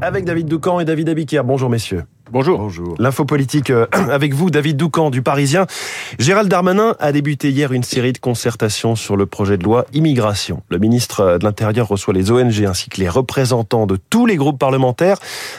Avec David Doucan et David Abiquière. Bonjour messieurs. Bonjour. Bonjour. L'info politique euh, avec vous, David Doucan du Parisien. Gérald Darmanin a débuté hier une série de concertations sur le projet de loi immigration. Le ministre de l'Intérieur reçoit les ONG ainsi que les représentants de tous les groupes parlementaires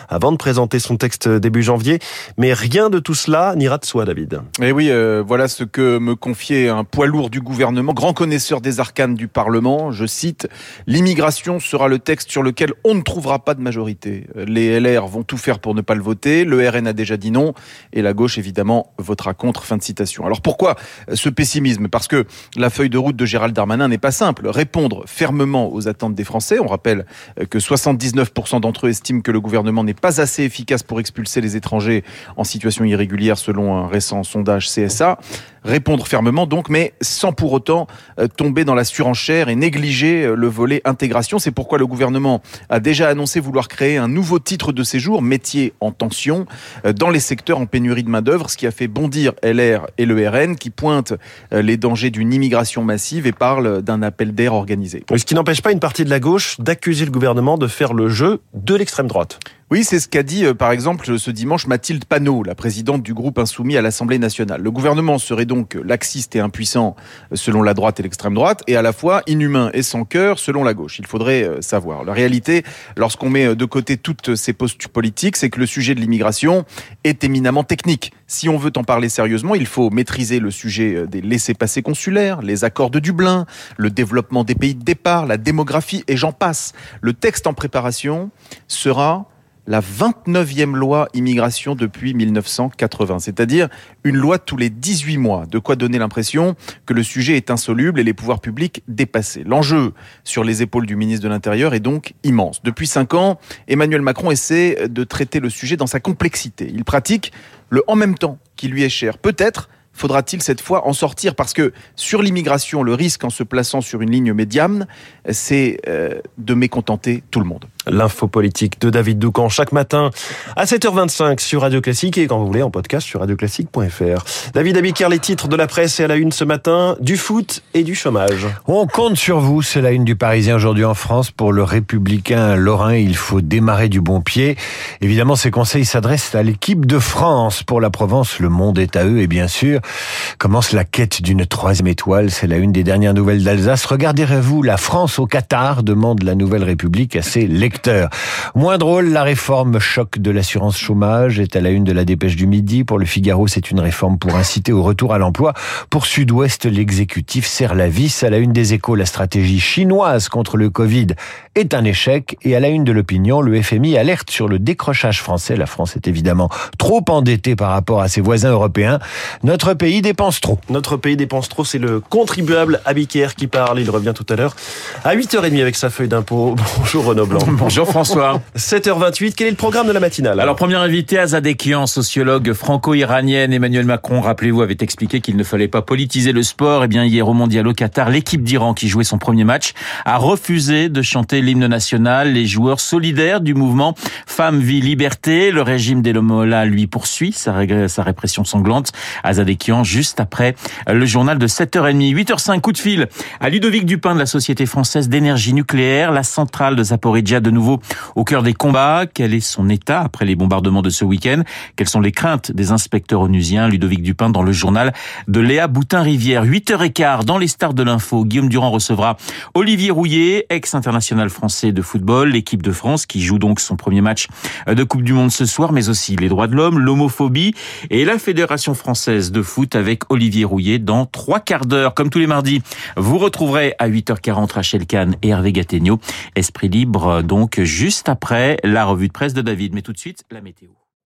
avant de présenter son texte début janvier. Mais rien de tout cela n'ira de soi, David. Et eh oui, euh, voilà ce que me confiait un poids lourd du gouvernement, grand connaisseur des arcanes du Parlement. Je cite, l'immigration sera le texte sur lequel on ne trouvera pas de majorité. Les LR vont tout faire pour ne pas le voter. Le RN a déjà dit non et la gauche évidemment votera contre. Fin de citation. Alors pourquoi ce pessimisme? Parce que la feuille de route de Gérald Darmanin n'est pas simple. Répondre fermement aux attentes des Français. On rappelle que 79% d'entre eux estiment que le gouvernement n'est pas assez efficace pour expulser les étrangers en situation irrégulière selon un récent sondage CSA répondre fermement donc, mais sans pour autant euh, tomber dans la surenchère et négliger euh, le volet intégration. C'est pourquoi le gouvernement a déjà annoncé vouloir créer un nouveau titre de séjour, métier en tension, euh, dans les secteurs en pénurie de main-d'œuvre, ce qui a fait bondir LR et le RN qui pointent les dangers d'une immigration massive et parlent d'un appel d'air organisé. Ce qui n'empêche pas une partie de la gauche d'accuser le gouvernement de faire le jeu de l'extrême droite. Oui, c'est ce qu'a dit euh, par exemple ce dimanche Mathilde Panot, la présidente du groupe insoumis à l'Assemblée nationale. Le gouvernement serait donc laxiste et impuissant euh, selon la droite et l'extrême droite, et à la fois inhumain et sans cœur selon la gauche. Il faudrait euh, savoir. La réalité, lorsqu'on met de côté toutes ces postes politiques, c'est que le sujet de l'immigration est éminemment technique. Si on veut en parler sérieusement, il faut maîtriser le sujet des laissés-passer consulaires, les accords de Dublin, le développement des pays de départ, la démographie, et j'en passe. Le texte en préparation sera la 29e loi immigration depuis 1980, c'est-à-dire une loi tous les 18 mois, de quoi donner l'impression que le sujet est insoluble et les pouvoirs publics dépassés. L'enjeu sur les épaules du ministre de l'Intérieur est donc immense. Depuis cinq ans, Emmanuel Macron essaie de traiter le sujet dans sa complexité. Il pratique le en même temps qui lui est cher. Peut-être faudra-t-il cette fois en sortir? Parce que sur l'immigration, le risque en se plaçant sur une ligne médiane, c'est euh, de mécontenter tout le monde. L'info politique de David Doucan chaque matin à 7h25 sur Radio Classique et quand vous voulez en podcast sur radioclassique.fr. David Abiker, les titres de la presse et à la une ce matin, du foot et du chômage. On compte sur vous, c'est la une du Parisien aujourd'hui en France. Pour le républicain Lorrain, il faut démarrer du bon pied. Évidemment, ces conseils s'adressent à l'équipe de France. Pour la Provence, le monde est à eux et bien sûr, commence la quête d'une troisième étoile. C'est la une des dernières nouvelles d'Alsace. Regarderez-vous la France au Qatar, demande la Nouvelle République à ses lecteurs. Moins drôle, la réforme choc de l'assurance chômage est à la une de la dépêche du midi. Pour le Figaro, c'est une réforme pour inciter au retour à l'emploi. Pour Sud-Ouest, l'exécutif serre la vis. À la une des échos, la stratégie chinoise contre le Covid est un échec. Et à la une de l'opinion, le FMI alerte sur le décrochage français. La France est évidemment trop endettée par rapport à ses voisins européens. Notre pays dépense trop. Notre pays dépense trop, c'est le contribuable Abiquière qui parle. Il revient tout à l'heure à 8h30 avec sa feuille d'impôt. Bonjour Renaud Blanc. Bonjour François. 7h28, quel est le programme de la matinale Alors, premier invité, Azadekian, sociologue franco-iranienne. Emmanuel Macron, rappelez-vous, avait expliqué qu'il ne fallait pas politiser le sport. Eh bien, hier au Mondial au Qatar, l'équipe d'Iran qui jouait son premier match a refusé de chanter l'hymne national. Les joueurs solidaires du mouvement Femmes, Vie, Liberté. Le régime d'Elomola, lui, poursuit sa, sa répression sanglante. Azadekian, juste après le journal de 7h30. 8h05, coup de fil à Ludovic Dupin de la Société française d'énergie nucléaire. La centrale de Zaporizhia de nouveau au cœur des combats. Quel est son état après les bombardements de ce week-end? Quelles sont les craintes des inspecteurs onusiens? Ludovic Dupin dans le journal de Léa Boutin-Rivière. 8h15 dans les stars de l'info. Guillaume Durand recevra Olivier Rouillet, ex-international français de football, l'équipe de France qui joue donc son premier match de Coupe du Monde ce soir, mais aussi les droits de l'homme, l'homophobie et la Fédération française de foot avec Olivier Rouillet dans trois quarts d'heure. Comme tous les mardis, vous retrouverez à 8h40 Rachel Kahn et Hervé Gattegno. Esprit libre donc juste après la revue de presse de David. Mais tout de suite, la météo.